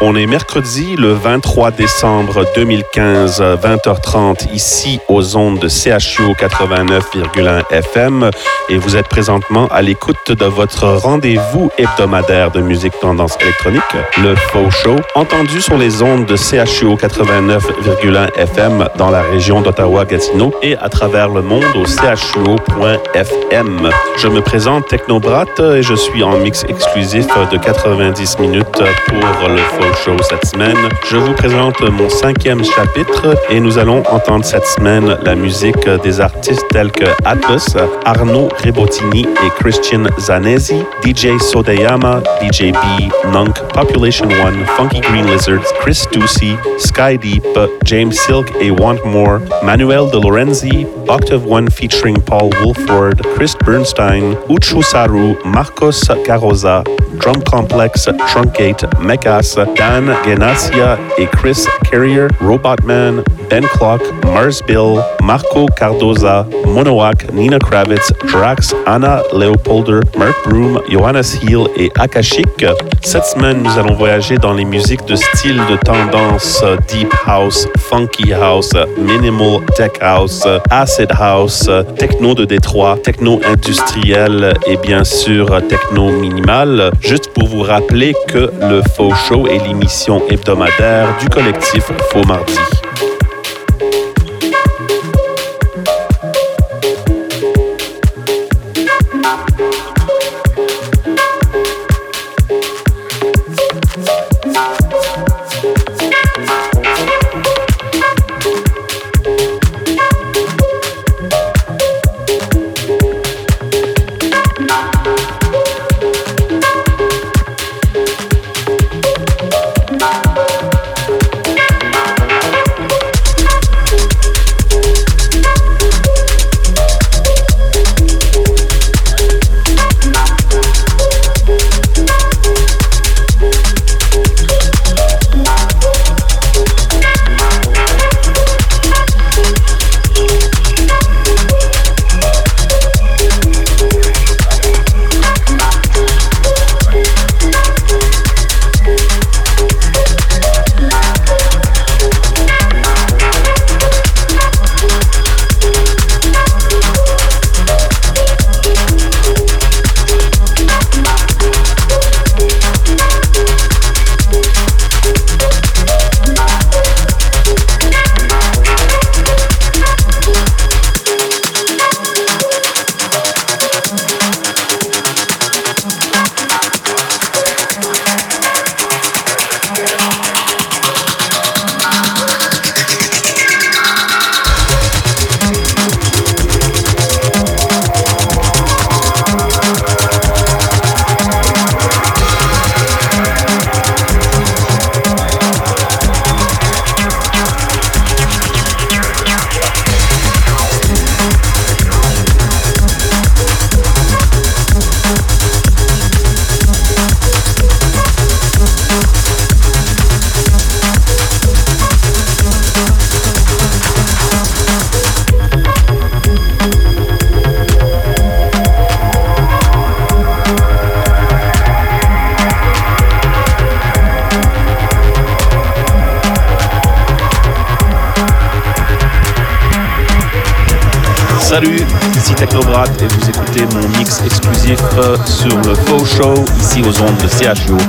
On est mercredi le 23 décembre 2015, 20h30, ici aux ondes de CHU 89,1 FM et vous êtes présentement à l'écoute de votre rendez-vous hebdomadaire de musique tendance électronique, le Faux Show, entendu sur les ondes de CHU 89,1 FM dans la région d'Ottawa-Gatineau et à travers le monde au chuo.fm. Je me présente Technobrat et je suis en mix exclusif de 90 minutes pour le Faux Show cette semaine. Je vous présente mon cinquième chapitre et nous allons entendre cette semaine la musique des artistes tels que Atlas, Arnaud Rebotini et Christian Zanesi, DJ Sodayama, DJ B, Nunk, Population One, Funky Green Lizards, Chris Ducey, Sky Deep, James Silk et Want More, Manuel De Lorenzi, Octave One featuring Paul Wolford, Chris Bernstein, Uchu Saru, Marcos Carroza, Drum Complex, Truncate, Megas, Dan Genasia et Chris Carrier, Robotman, Ben Clock, Mars Bill, Marco Cardoza, Monoak, Nina Kravitz, Drax, Anna Leopolder, Mark Broom, Johannes Hill et Akashic. Cette semaine, nous allons voyager dans les musiques de style de tendance Deep House, Funky House, Minimal Tech House, Acid House, Techno de Détroit, Techno industriel et bien sûr Techno minimal. Juste pour vous rappeler que le Faux Show est l'émission hebdomadaire du collectif Faux Mardi. Aux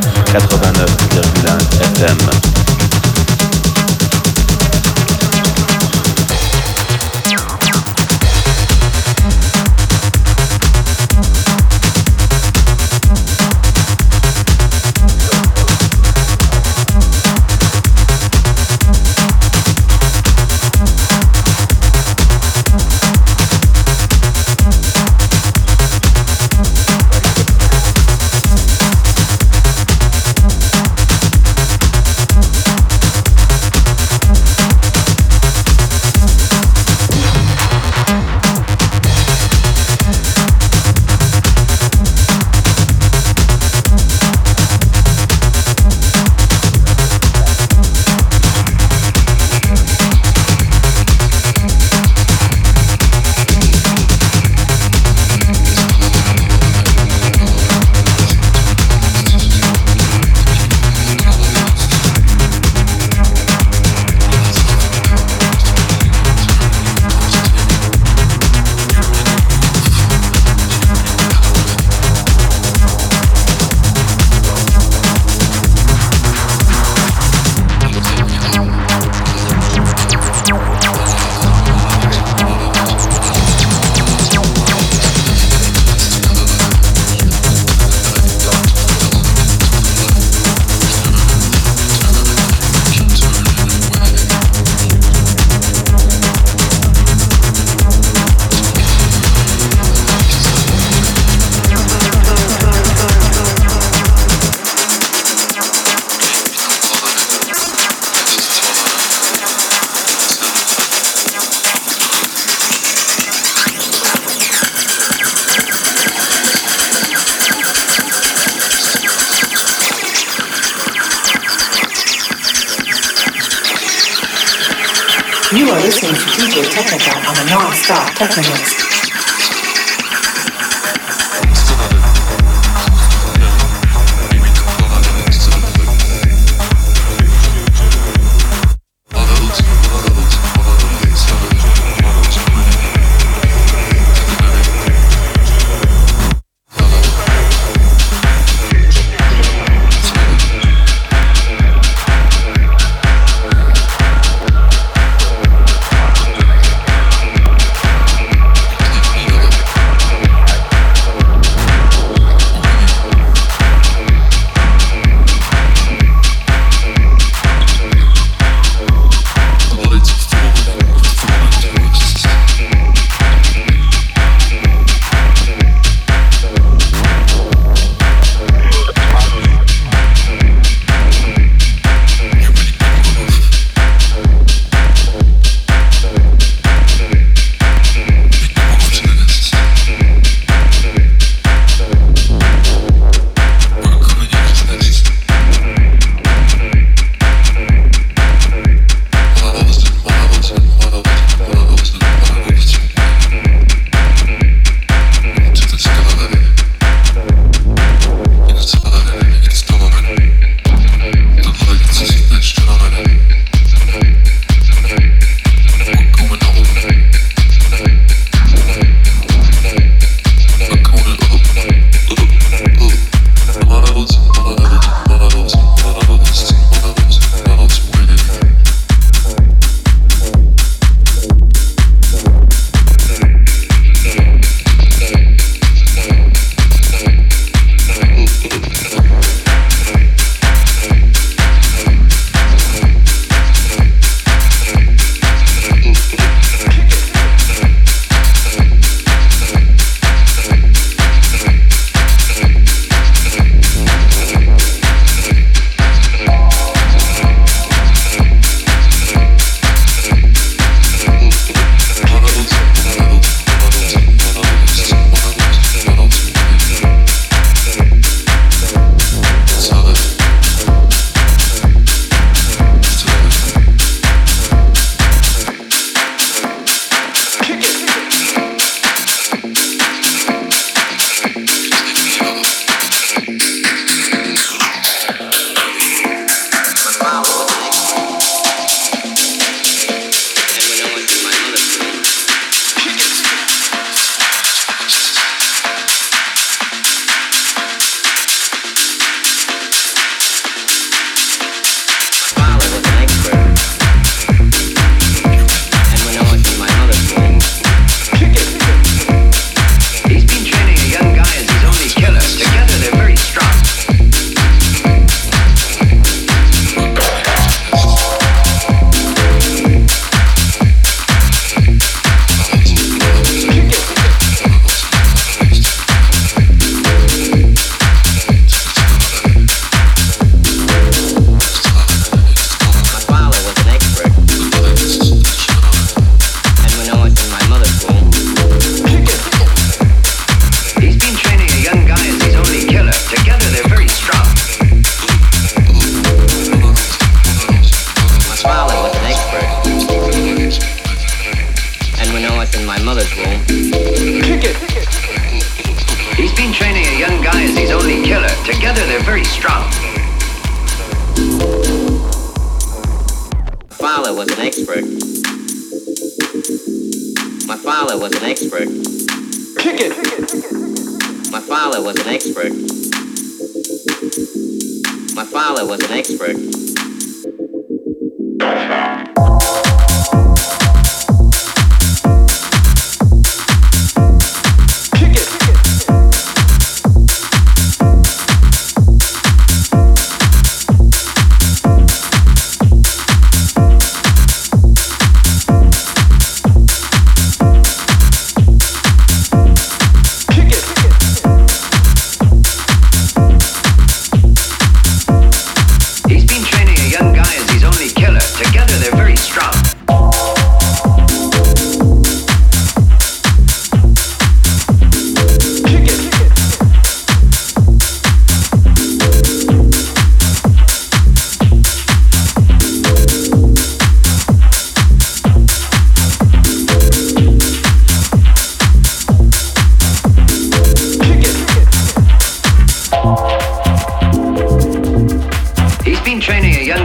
a non-stop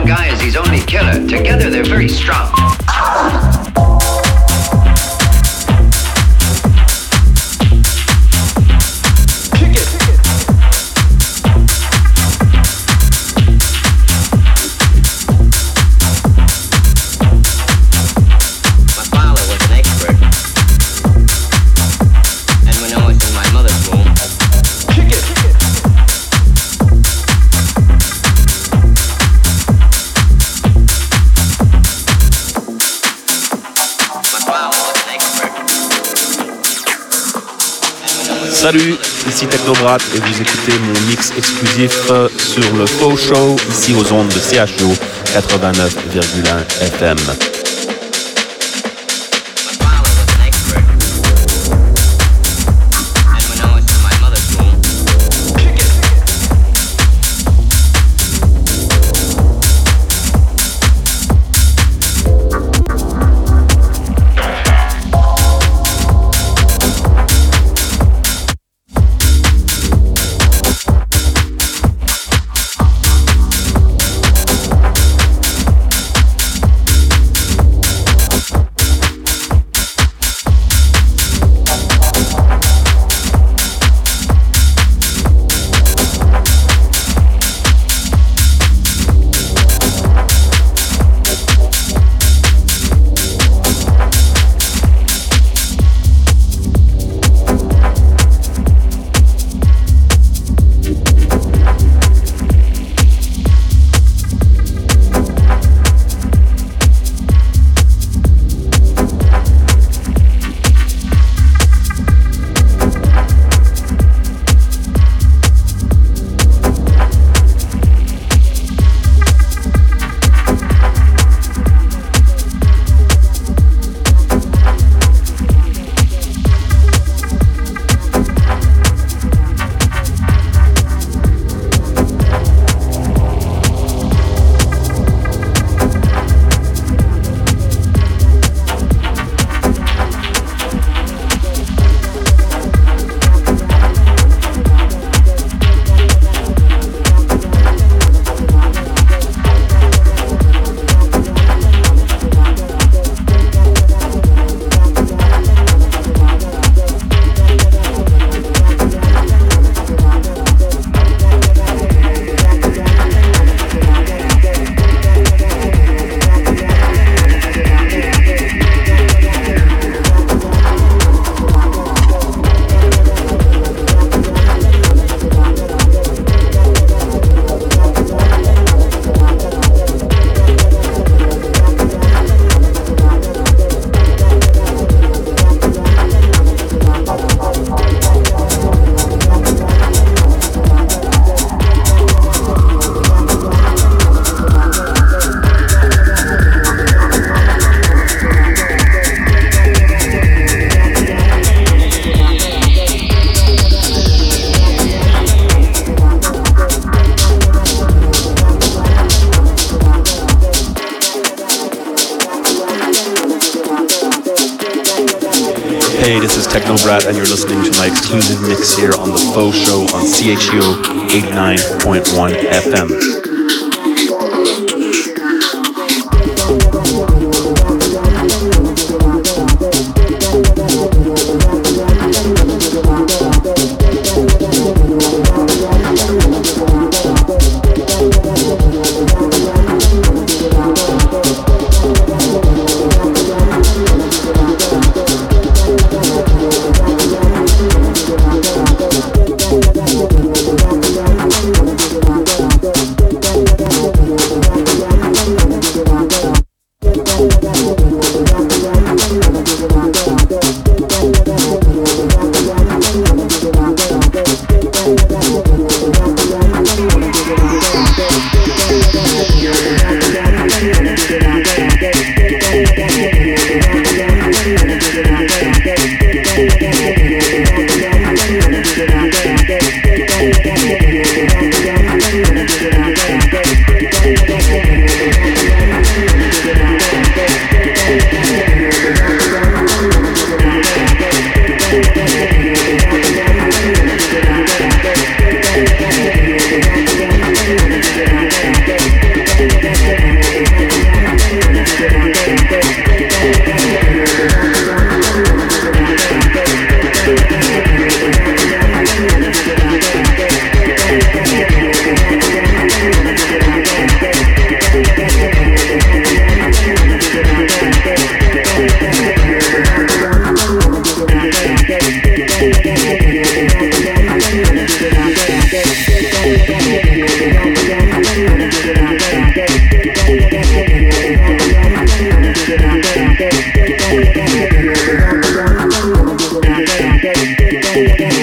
guy as his only killer. Together, they're very strong. Salut, ici Technobrat et vous écoutez mon mix exclusif sur le Faux Show ici aux ondes de CHO 89,1 FM. Cool.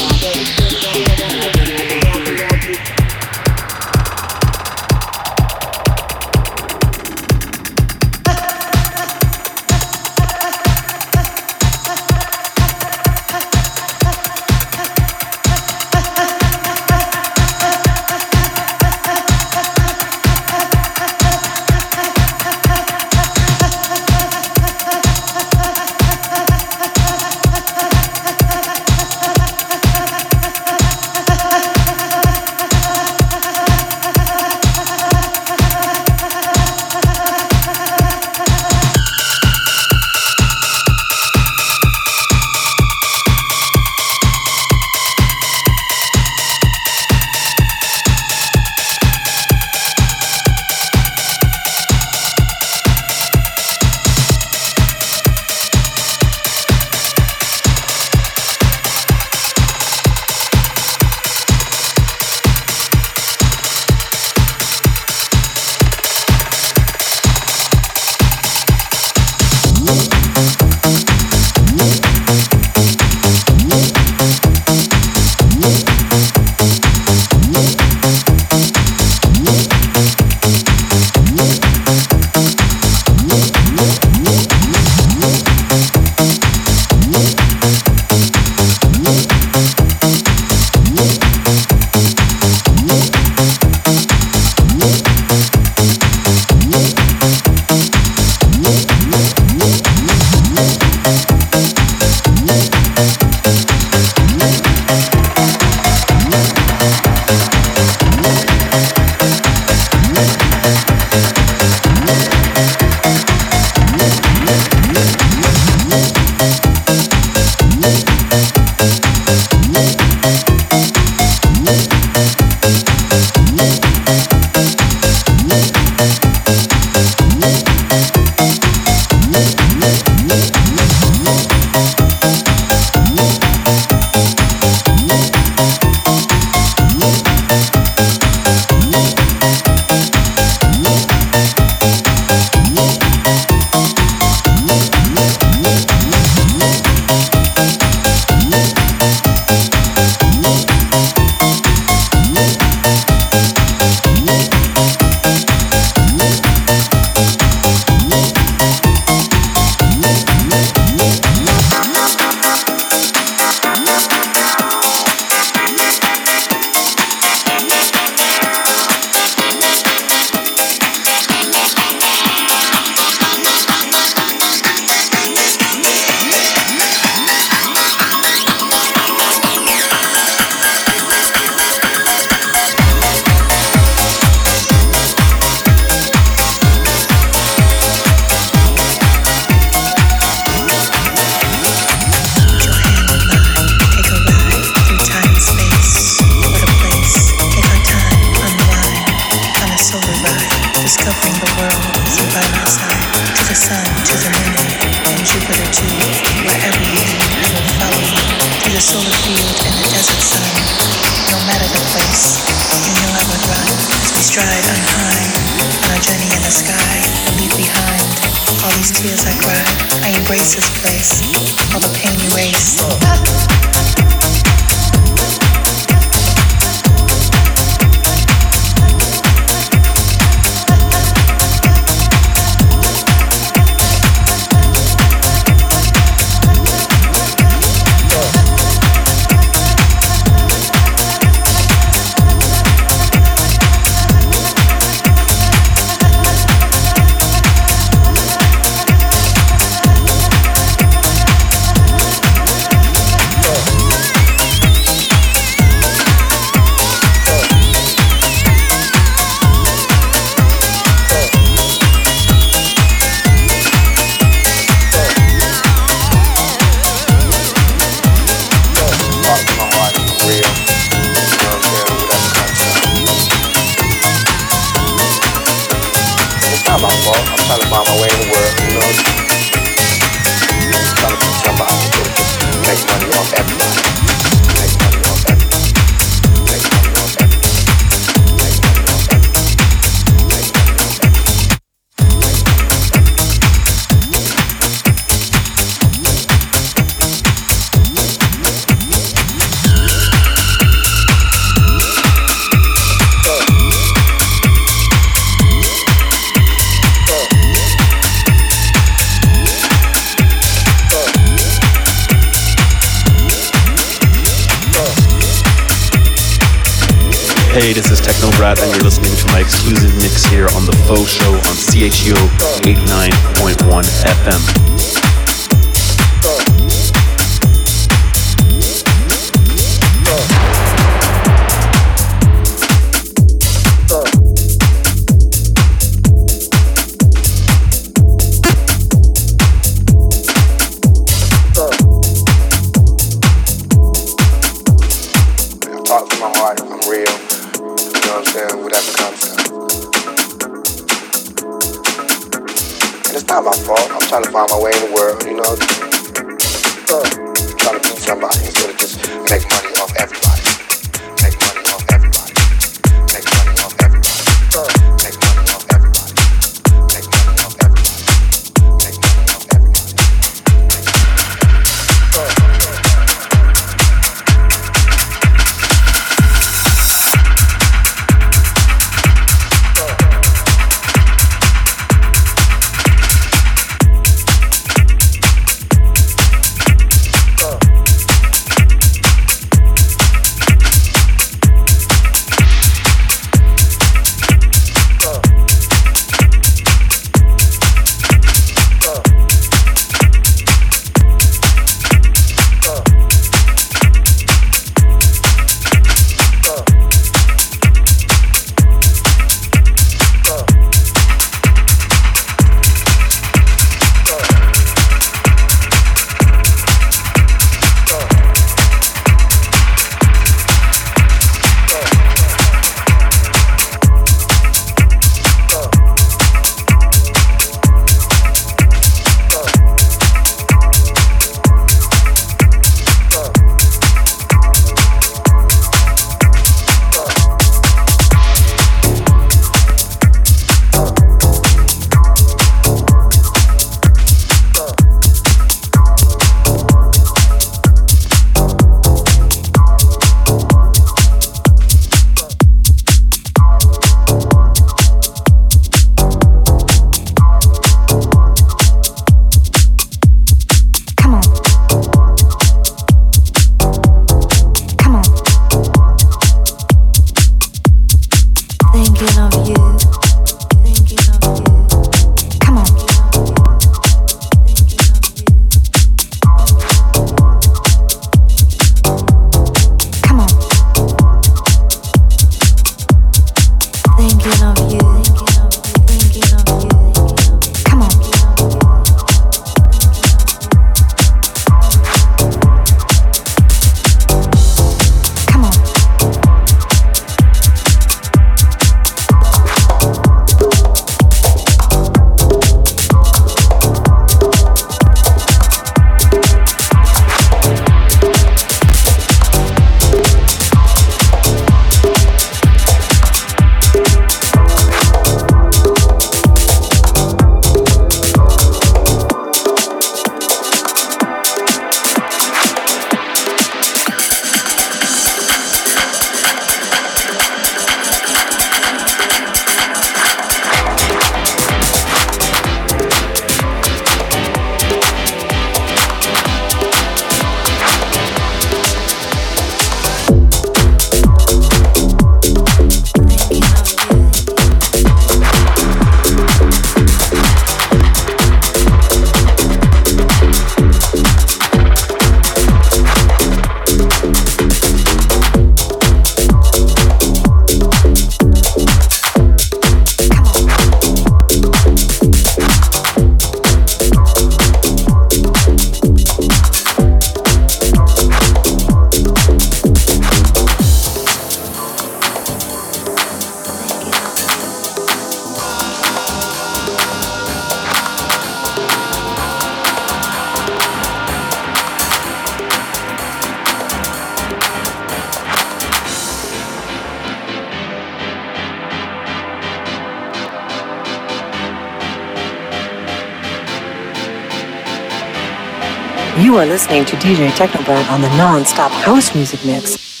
Listening to DJ Technobird on the non-stop house music mix.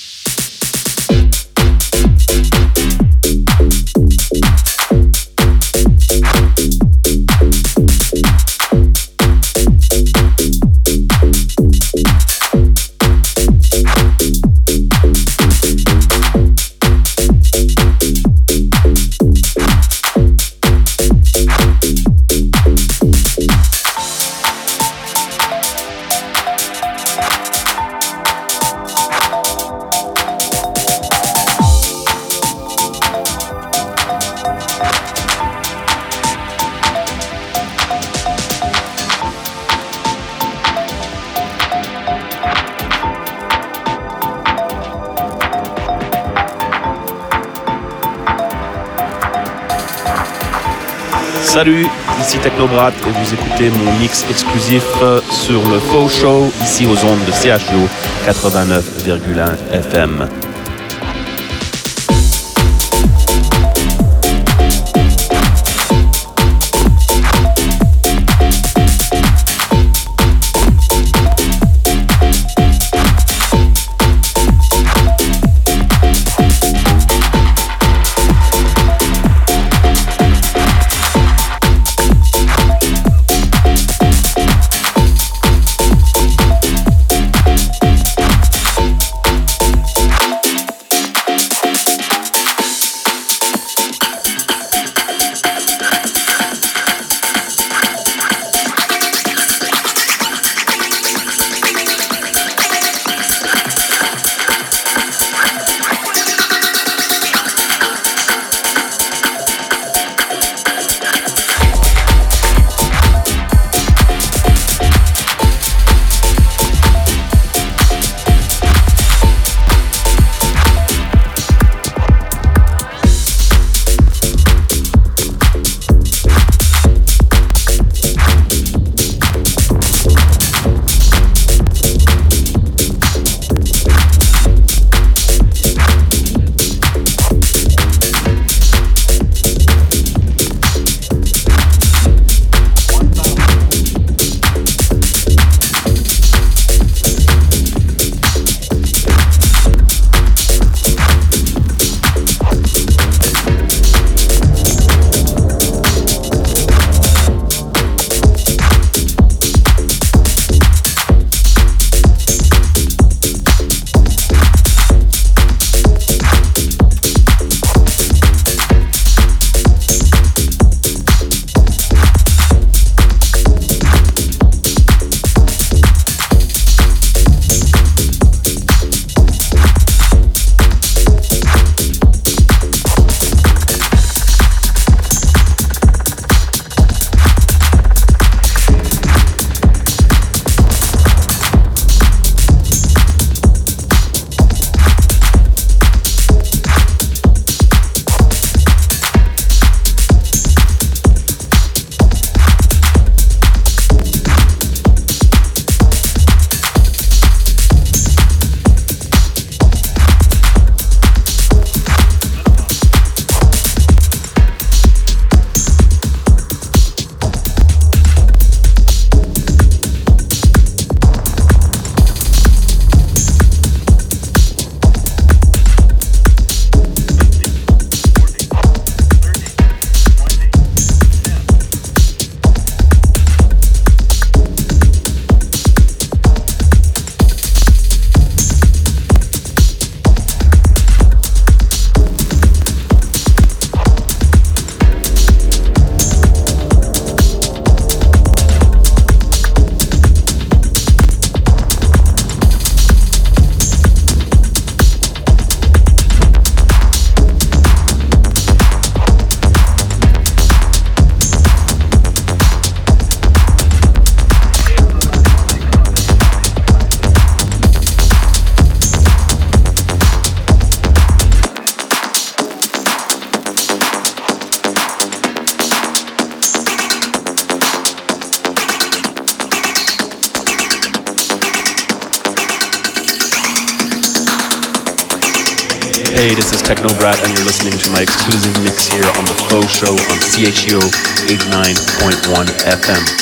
Salut, ici Technobrat et vous écoutez mon mix exclusif sur le Faux Show ici aux ondes de CHU 89,1 FM. CHU 89.1 FM.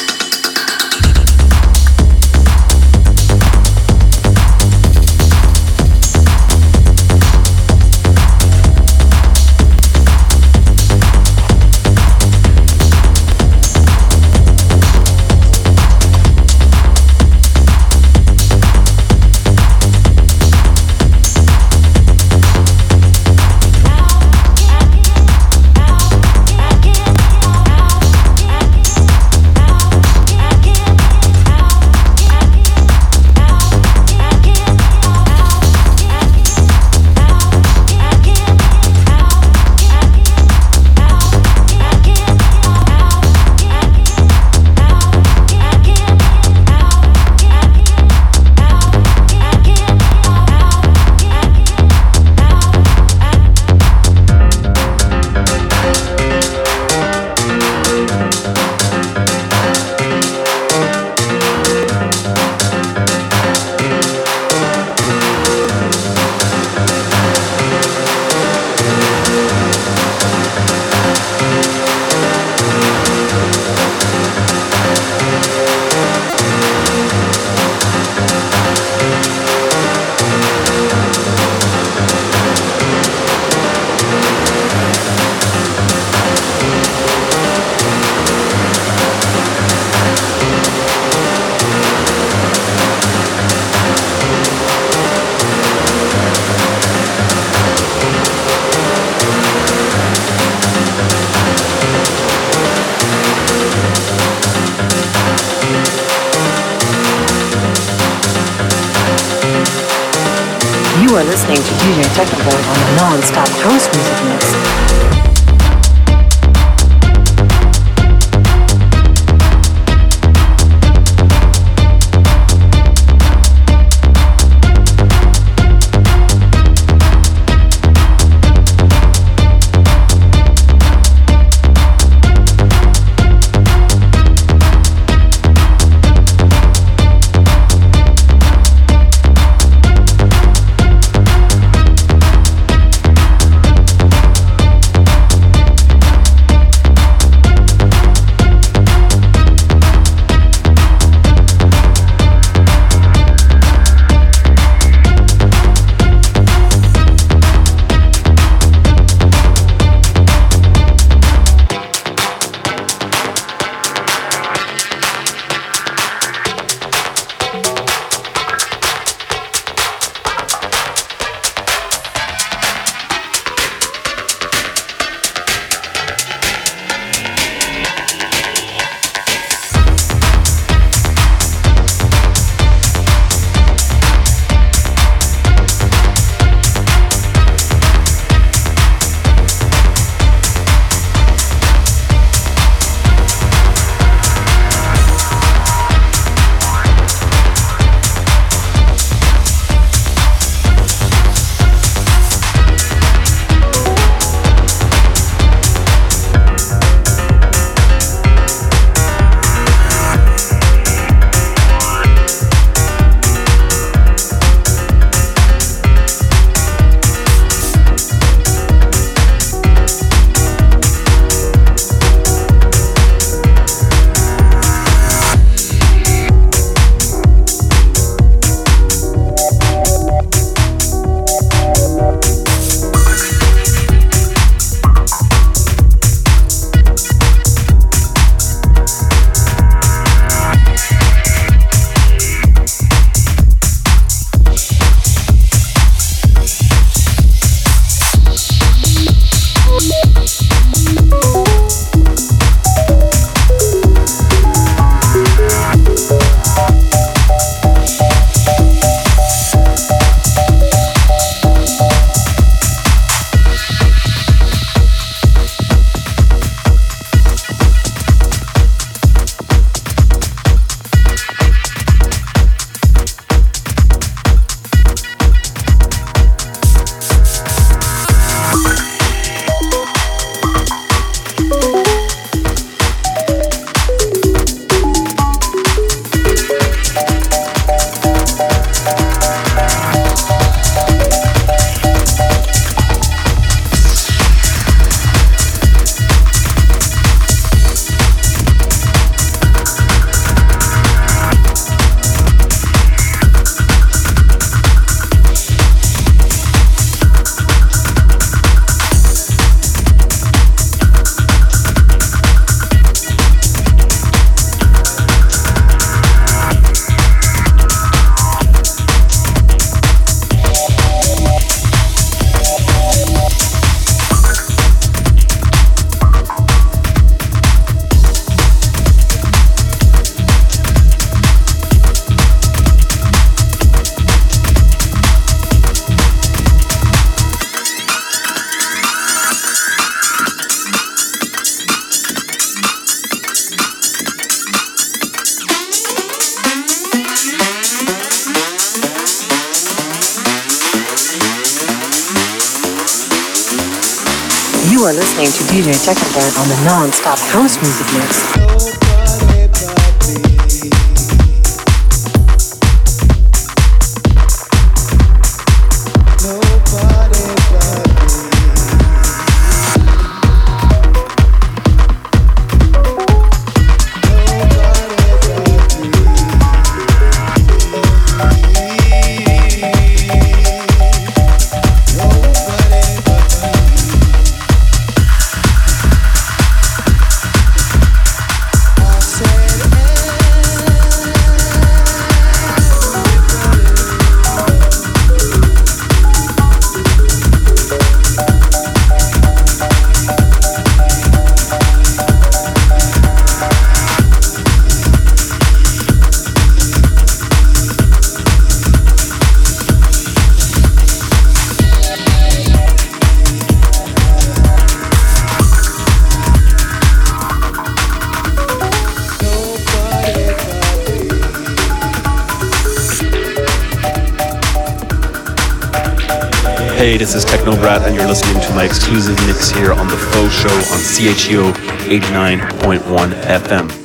Show on CHUO 89.1 FM.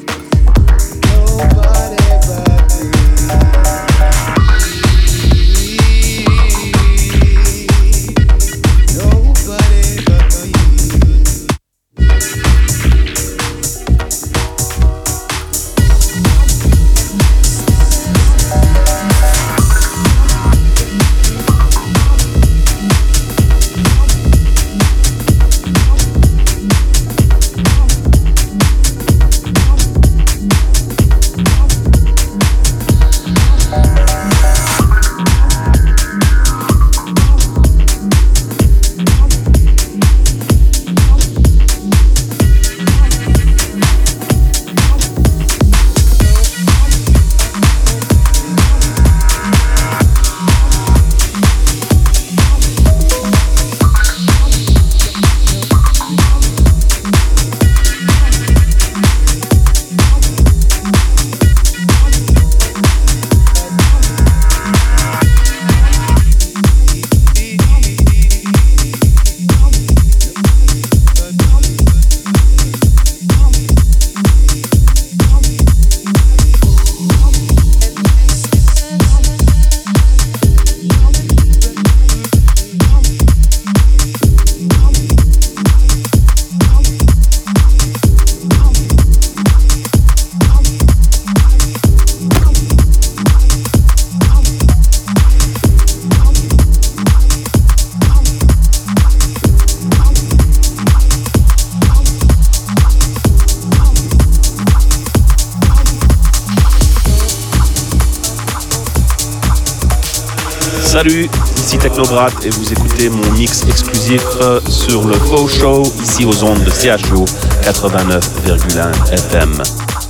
Et vous écoutez mon mix exclusif euh, sur le Faux Show ici aux ondes de CHO 89,1 FM.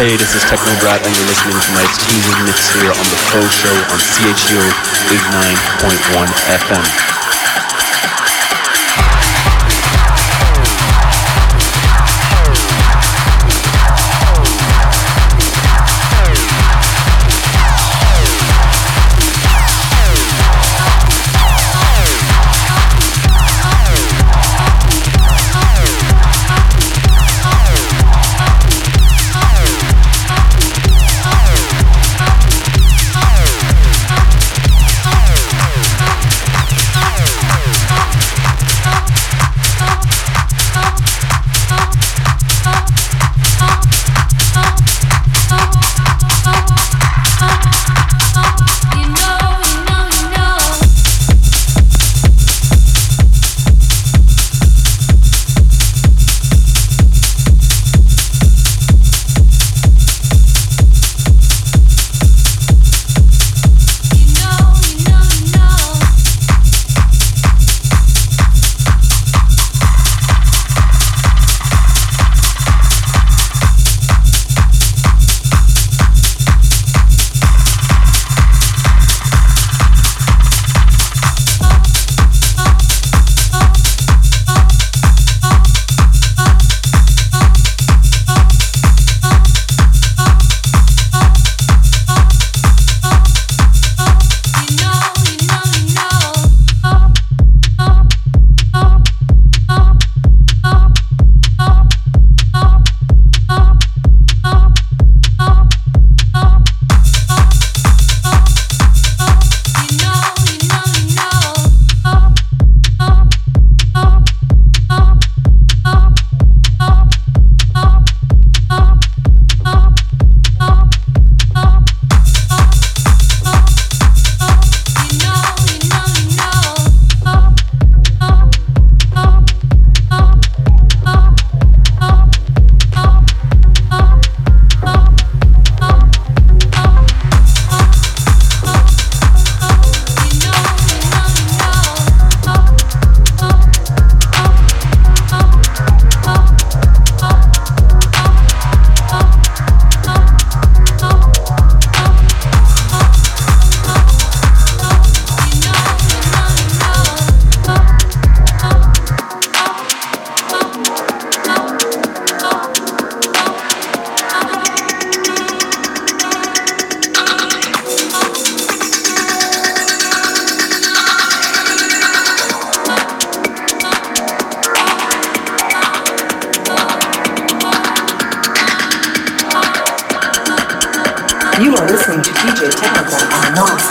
Hey, this is Techno Brad, and you're listening to my teasing mix here on the Faux Show on CHU 89.1 FM.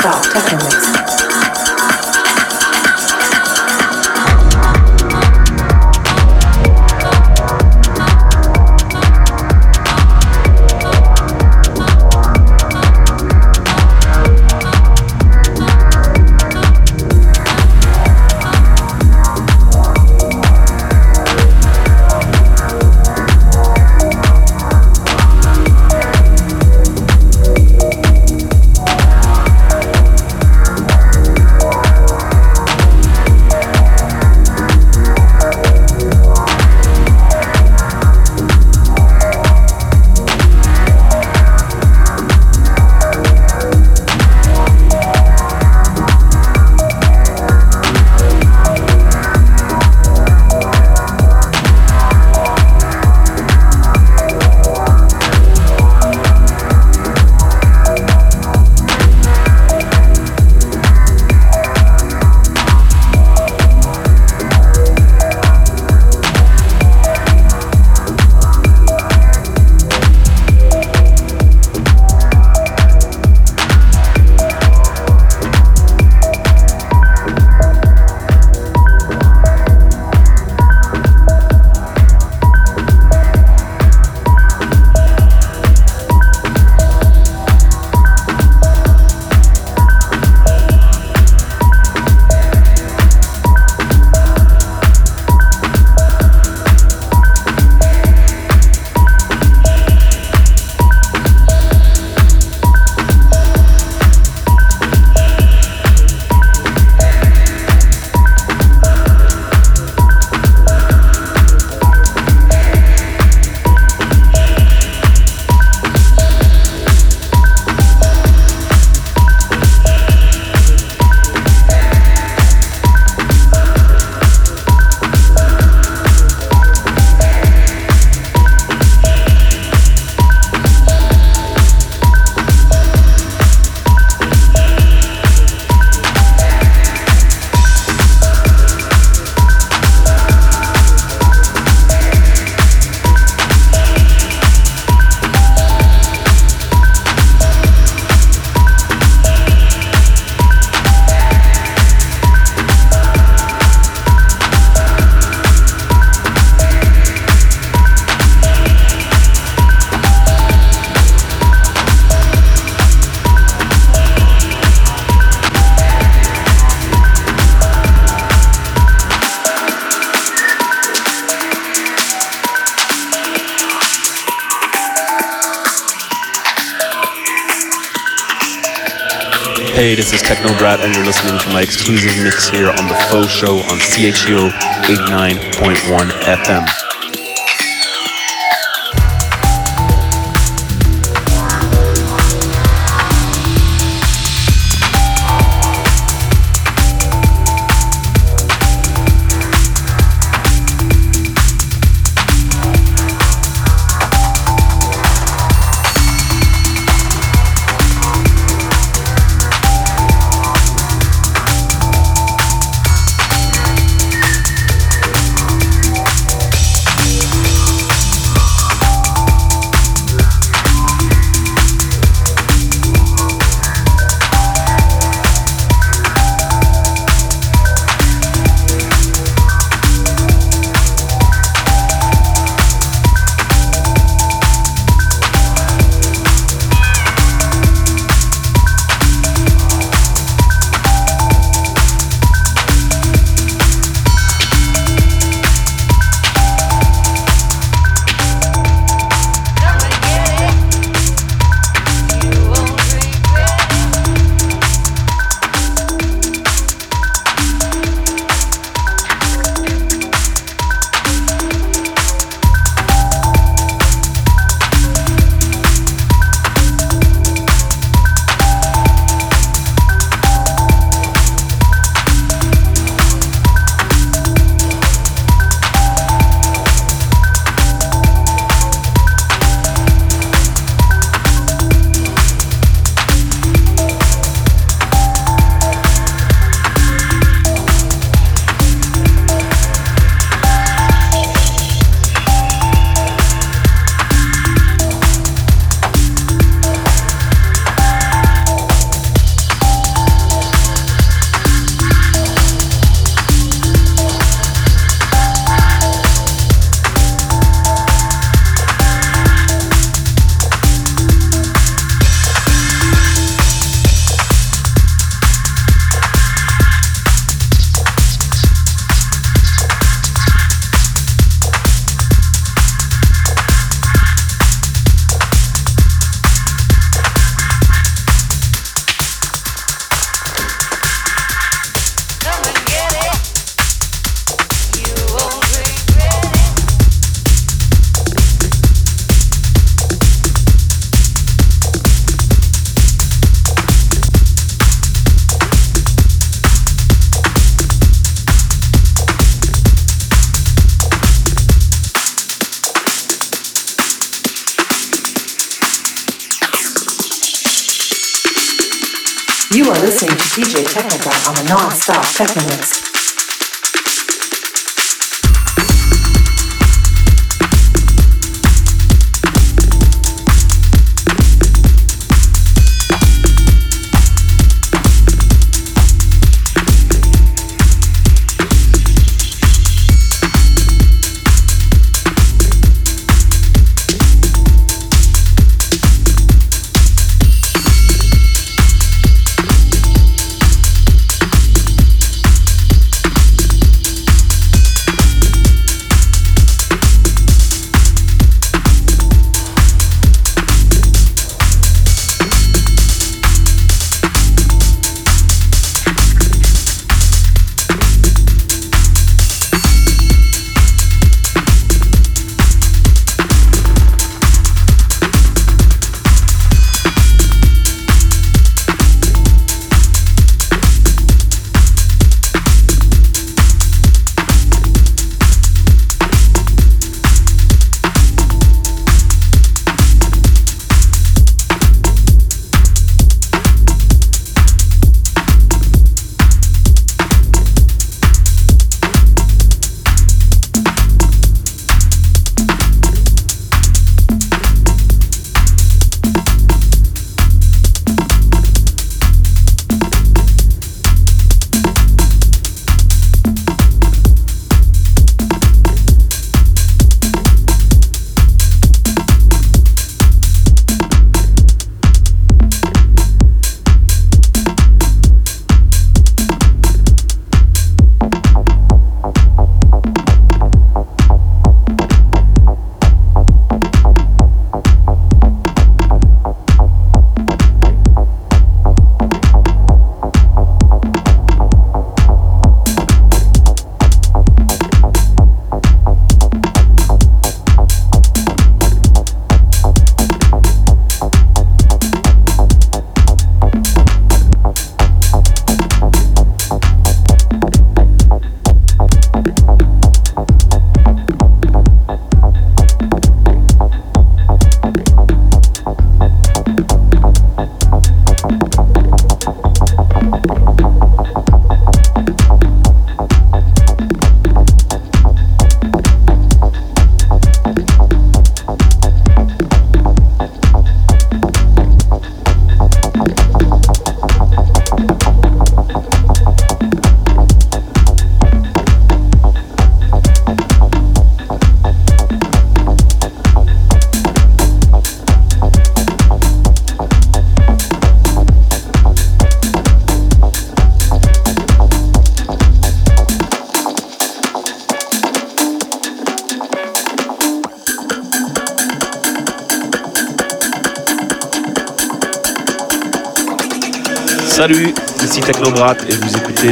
Non-stop Technobrat, and you're listening to my exclusive mix here on the Faux Show on CHU 89.1 FM.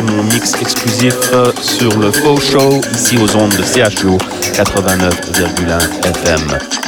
Mon mix exclusif euh, sur le Faux Show ici aux ondes de CHO 89,1 FM.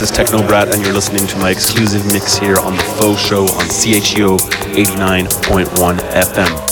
This is Techno Brat, and you're listening to my exclusive mix here on the Faux Show on CHEO 89.1 FM.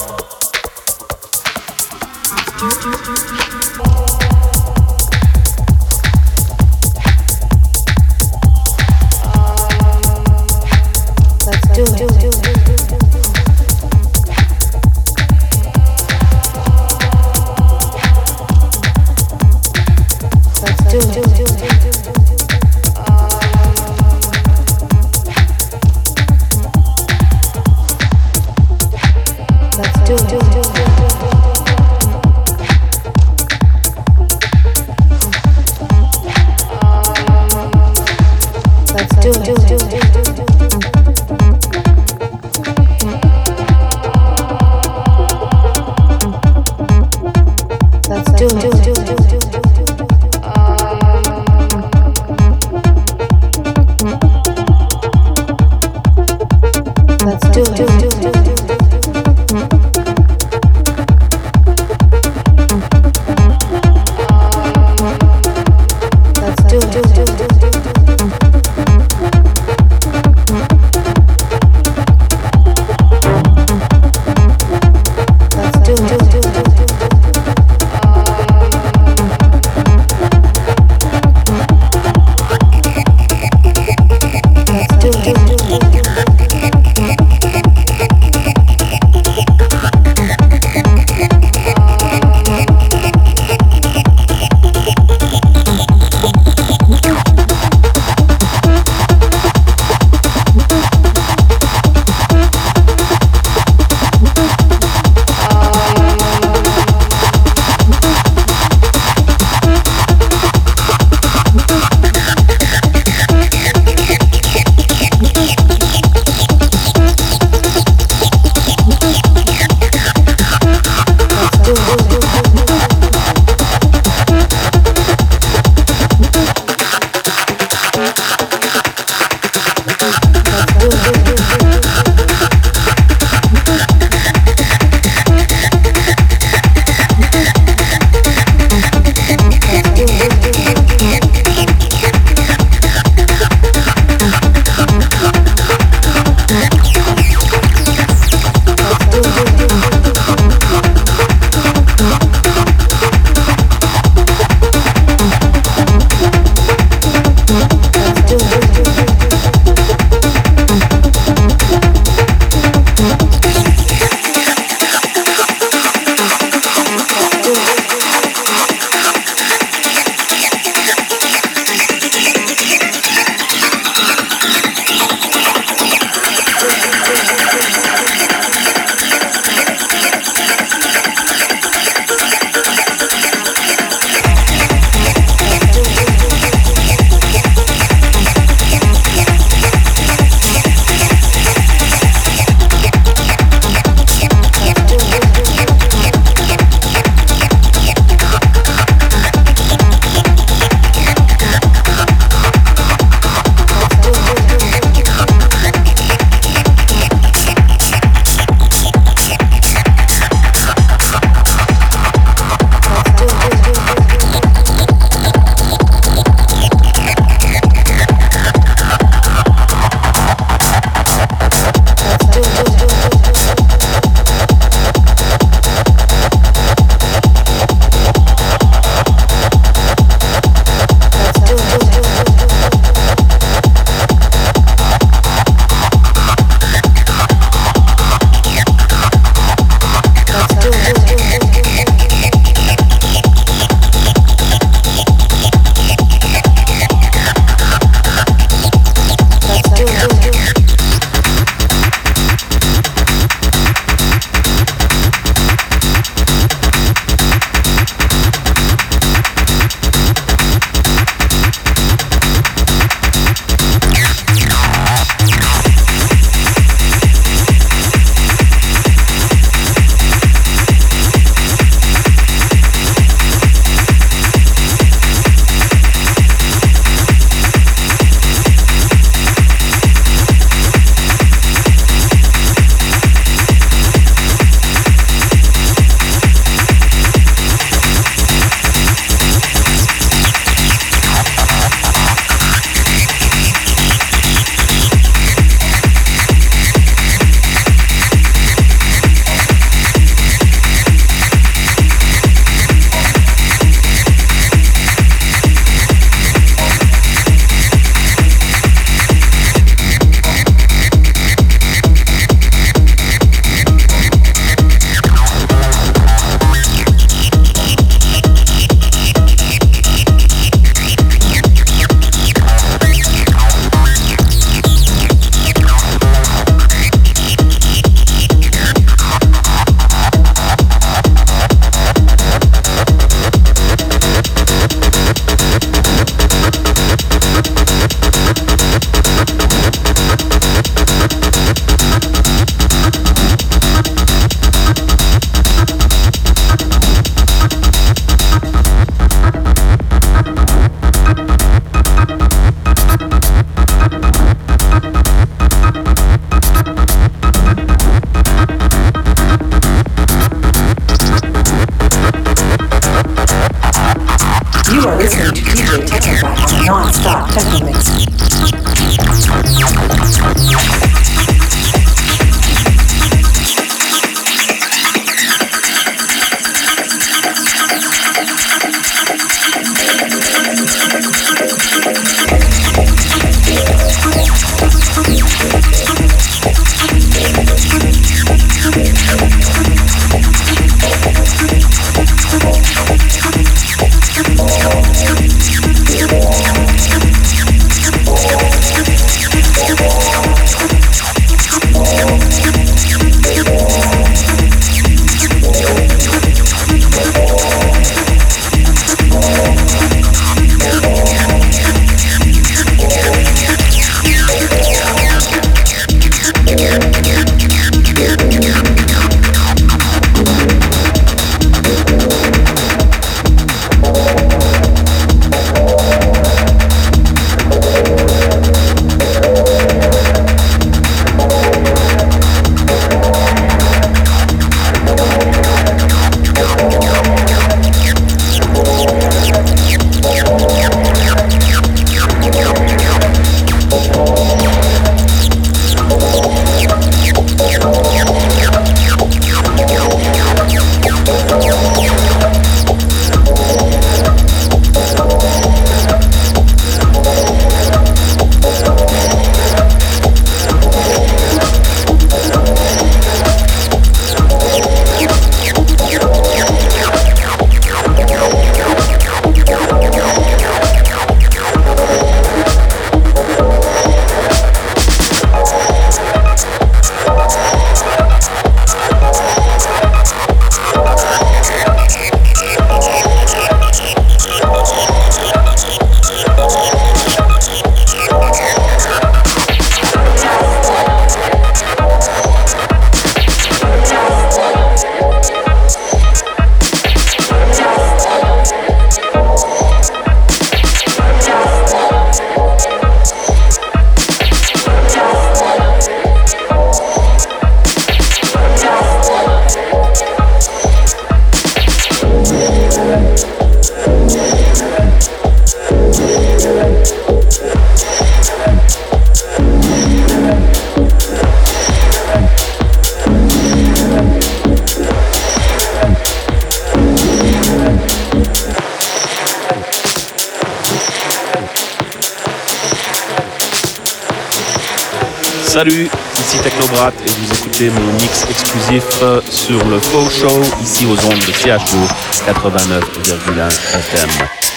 Aux ondes de CHO 89,1 FM.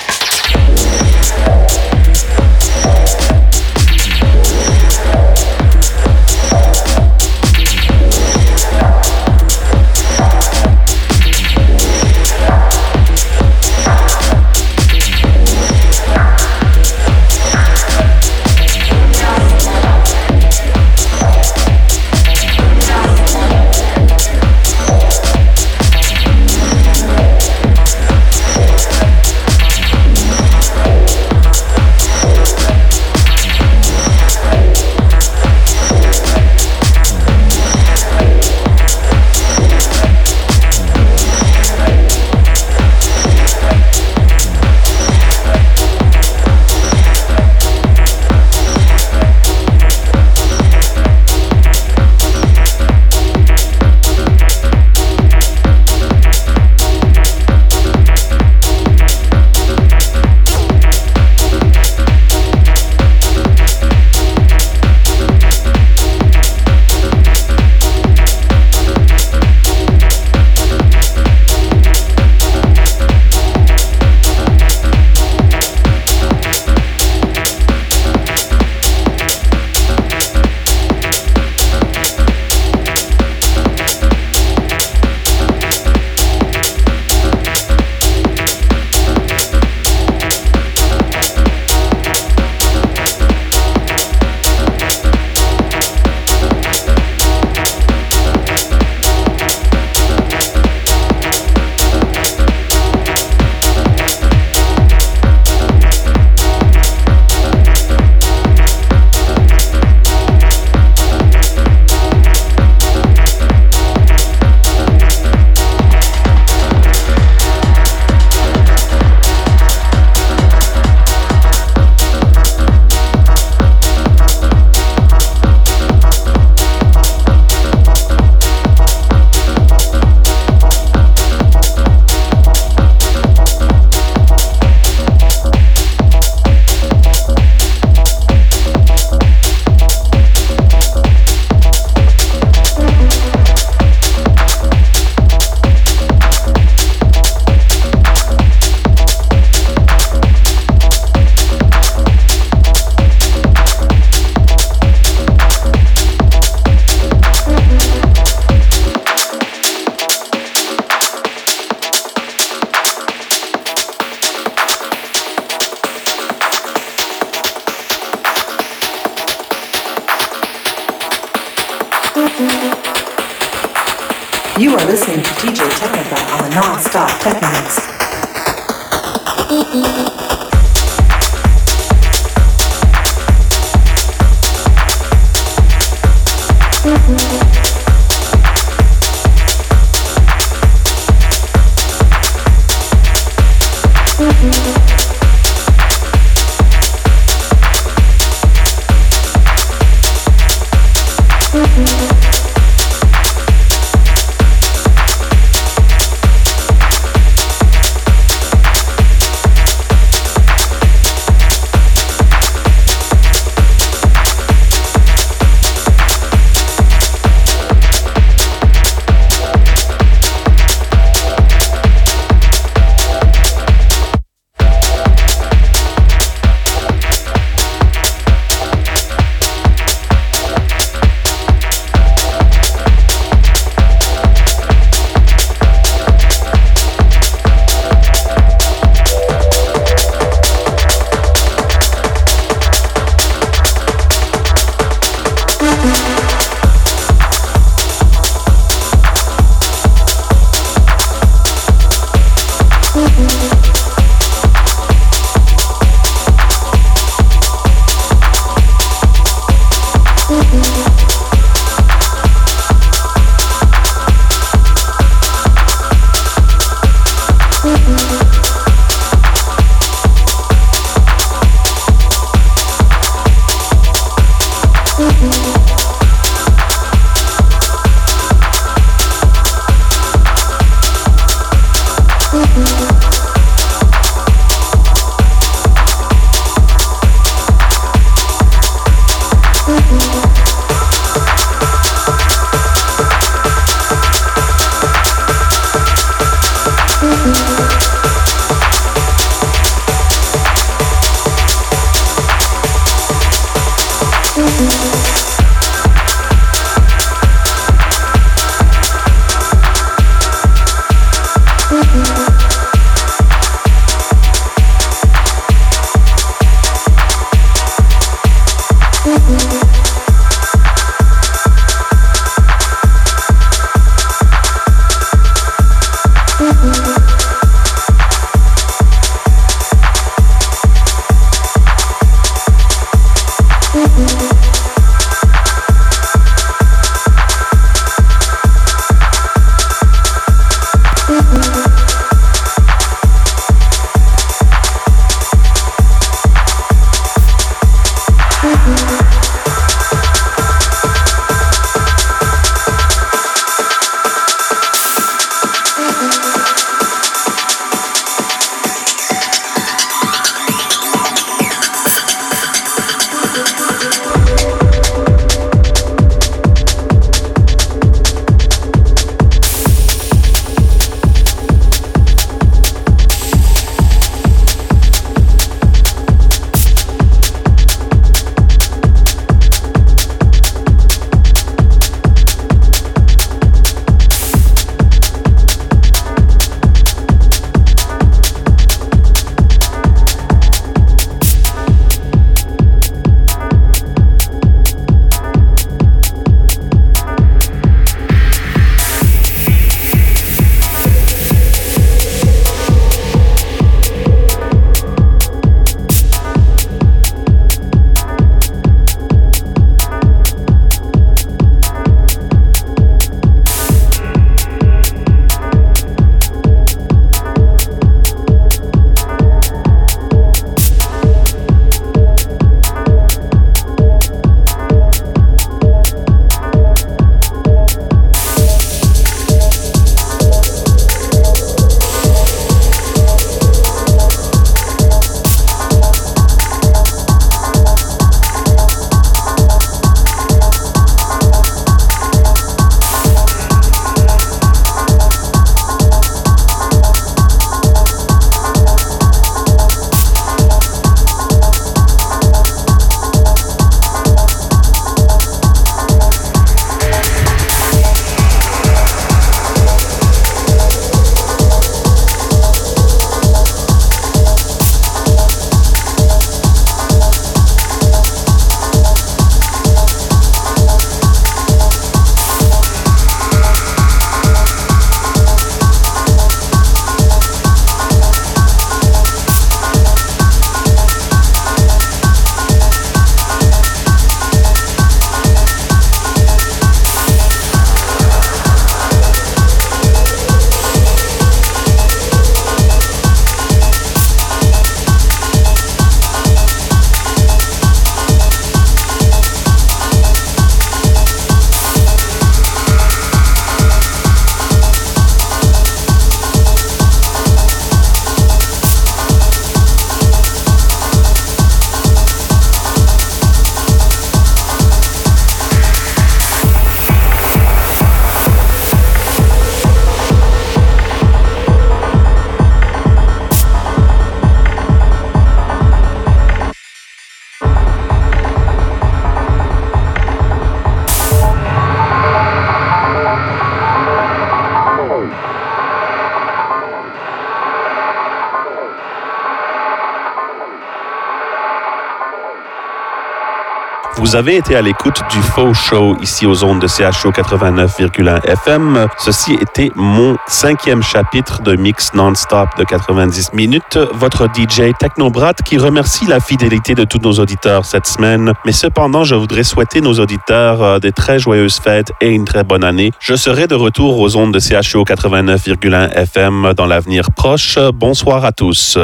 Vous avez été à l'écoute du Faux Show ici aux ondes de CHO 89,1 FM. Ceci était mon cinquième chapitre de mix non-stop de 90 minutes. Votre DJ Technobrat qui remercie la fidélité de tous nos auditeurs cette semaine. Mais cependant, je voudrais souhaiter nos auditeurs euh, des très joyeuses fêtes et une très bonne année. Je serai de retour aux ondes de CHO 89,1 FM dans l'avenir proche. Bonsoir à tous.